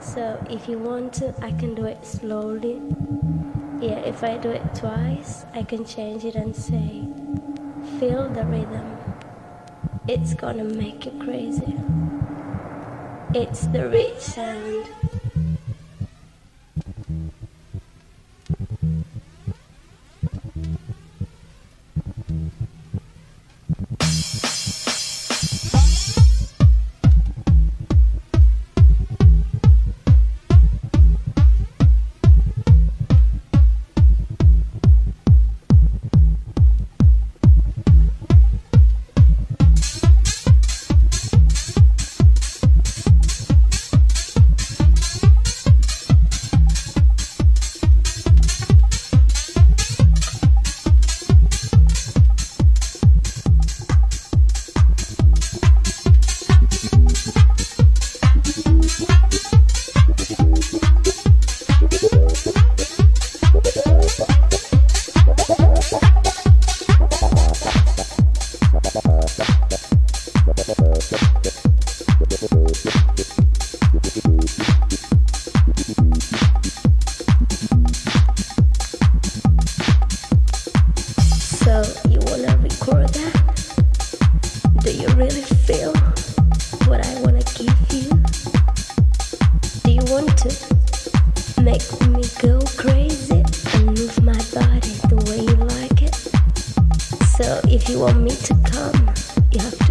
So if you want to, I can do it slowly. Yeah, if I do it twice, I can change it and say, feel the rhythm. It's gonna make you crazy. It's the rich sound. So if you want me to come, you have to.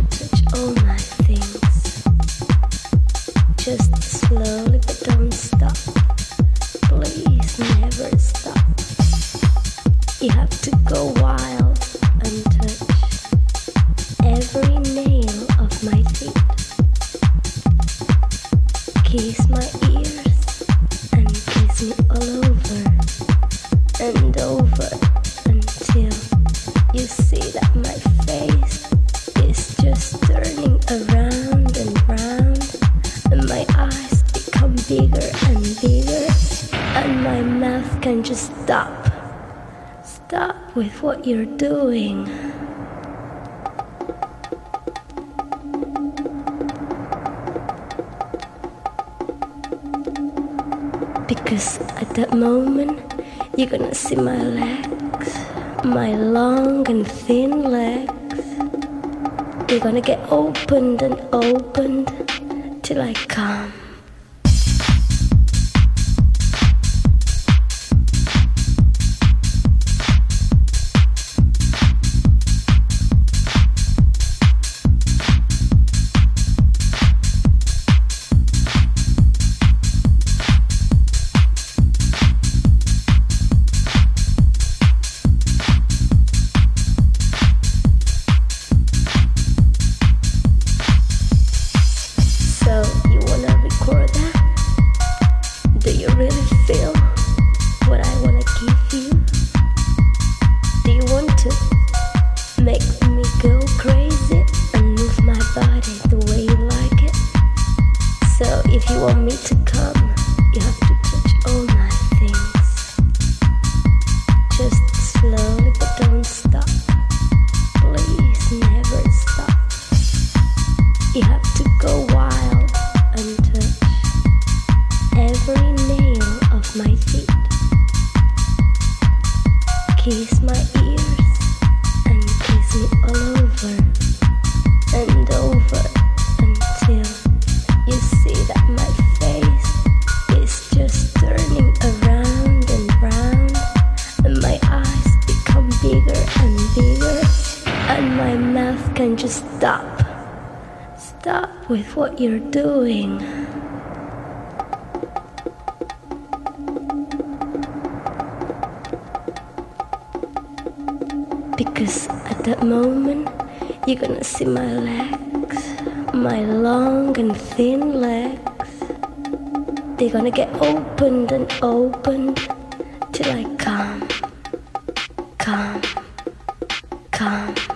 my legs, my long and thin legs. they're gonna get opened and opened. they're gonna get opened and opened till I come, come, come.